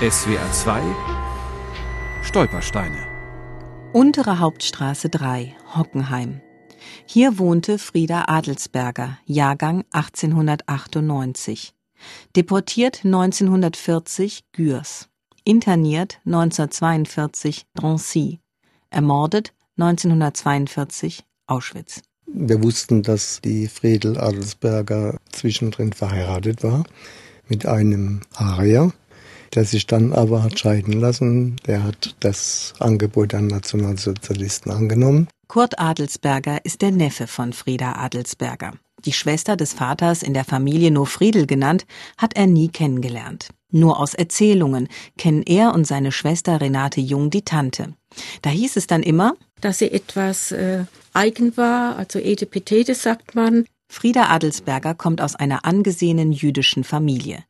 SWR 2 Stolpersteine Untere Hauptstraße 3, Hockenheim. Hier wohnte Frieda Adelsberger, Jahrgang 1898. Deportiert 1940 Gürs. Interniert 1942 Drancy. Ermordet 1942 Auschwitz. Wir wussten, dass die Friedel Adelsberger zwischendrin verheiratet war mit einem Arier, der sich dann aber hat scheiden lassen. Der hat das Angebot der Nationalsozialisten angenommen. Kurt Adelsberger ist der Neffe von Frieda Adelsberger. Die Schwester des Vaters in der Familie nur Friedel genannt, hat er nie kennengelernt. Nur aus Erzählungen kennen er und seine Schwester Renate Jung die Tante. Da hieß es dann immer, dass sie etwas äh, eigen war, also Edipetete sagt man. Frieda Adelsberger kommt aus einer angesehenen jüdischen Familie.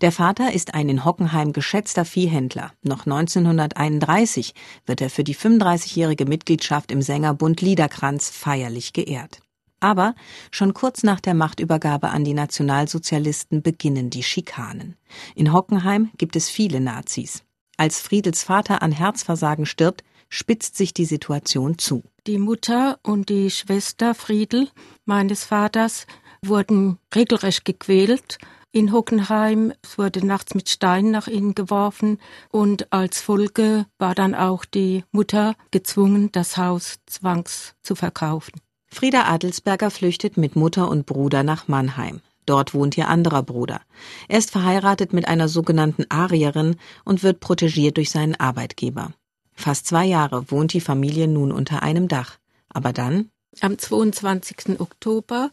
Der Vater ist ein in Hockenheim geschätzter Viehhändler. Noch 1931 wird er für die 35-jährige Mitgliedschaft im Sängerbund Liederkranz feierlich geehrt. Aber schon kurz nach der Machtübergabe an die Nationalsozialisten beginnen die Schikanen. In Hockenheim gibt es viele Nazis. Als Friedels Vater an Herzversagen stirbt, spitzt sich die Situation zu. Die Mutter und die Schwester Friedel meines Vaters wurden regelrecht gequält in Hockenheim. Es wurde nachts mit Steinen nach ihnen geworfen und als Folge war dann auch die Mutter gezwungen, das Haus zwangs zu verkaufen. Frieda Adelsberger flüchtet mit Mutter und Bruder nach Mannheim. Dort wohnt ihr anderer Bruder. Er ist verheiratet mit einer sogenannten Arierin und wird protegiert durch seinen Arbeitgeber. Fast zwei Jahre wohnt die Familie nun unter einem Dach. Aber dann? Am 22. Oktober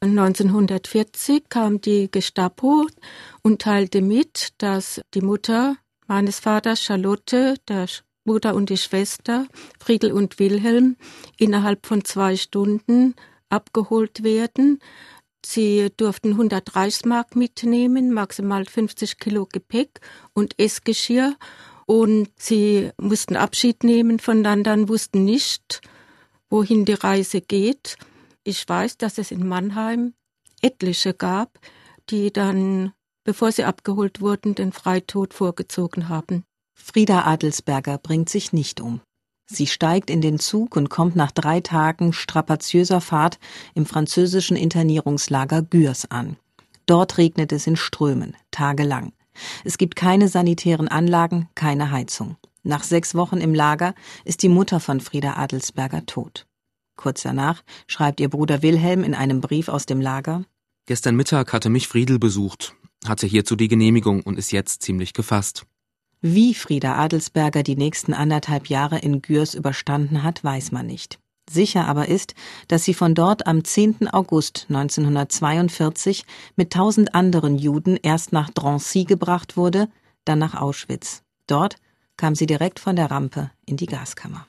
1940 kam die Gestapo und teilte mit, dass die Mutter meines Vaters Charlotte, der Bruder und die Schwester, Friedel und Wilhelm, innerhalb von zwei Stunden abgeholt werden. Sie durften 100 Reichsmark mitnehmen, maximal 50 Kilo Gepäck und Essgeschirr. Und sie mussten Abschied nehmen voneinander, wussten nicht, wohin die Reise geht. Ich weiß, dass es in Mannheim etliche gab, die dann, bevor sie abgeholt wurden, den Freitod vorgezogen haben. Frieda Adelsberger bringt sich nicht um. Sie steigt in den Zug und kommt nach drei Tagen strapaziöser Fahrt im französischen Internierungslager Gürs an. Dort regnet es in Strömen, tagelang. Es gibt keine sanitären Anlagen, keine Heizung. Nach sechs Wochen im Lager ist die Mutter von Frieda Adelsberger tot. Kurz danach schreibt ihr Bruder Wilhelm in einem Brief aus dem Lager Gestern Mittag hatte mich Friedel besucht, hatte hierzu die Genehmigung und ist jetzt ziemlich gefasst. Wie Frieda Adelsberger die nächsten anderthalb Jahre in Gürs überstanden hat, weiß man nicht. Sicher aber ist, dass sie von dort am 10. August 1942 mit tausend anderen Juden erst nach Drancy gebracht wurde, dann nach Auschwitz. Dort kam sie direkt von der Rampe in die Gaskammer.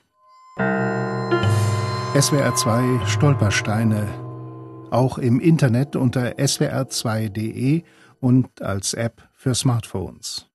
SWR 2 Stolpersteine. Auch im Internet unter swr2.de und als App für Smartphones.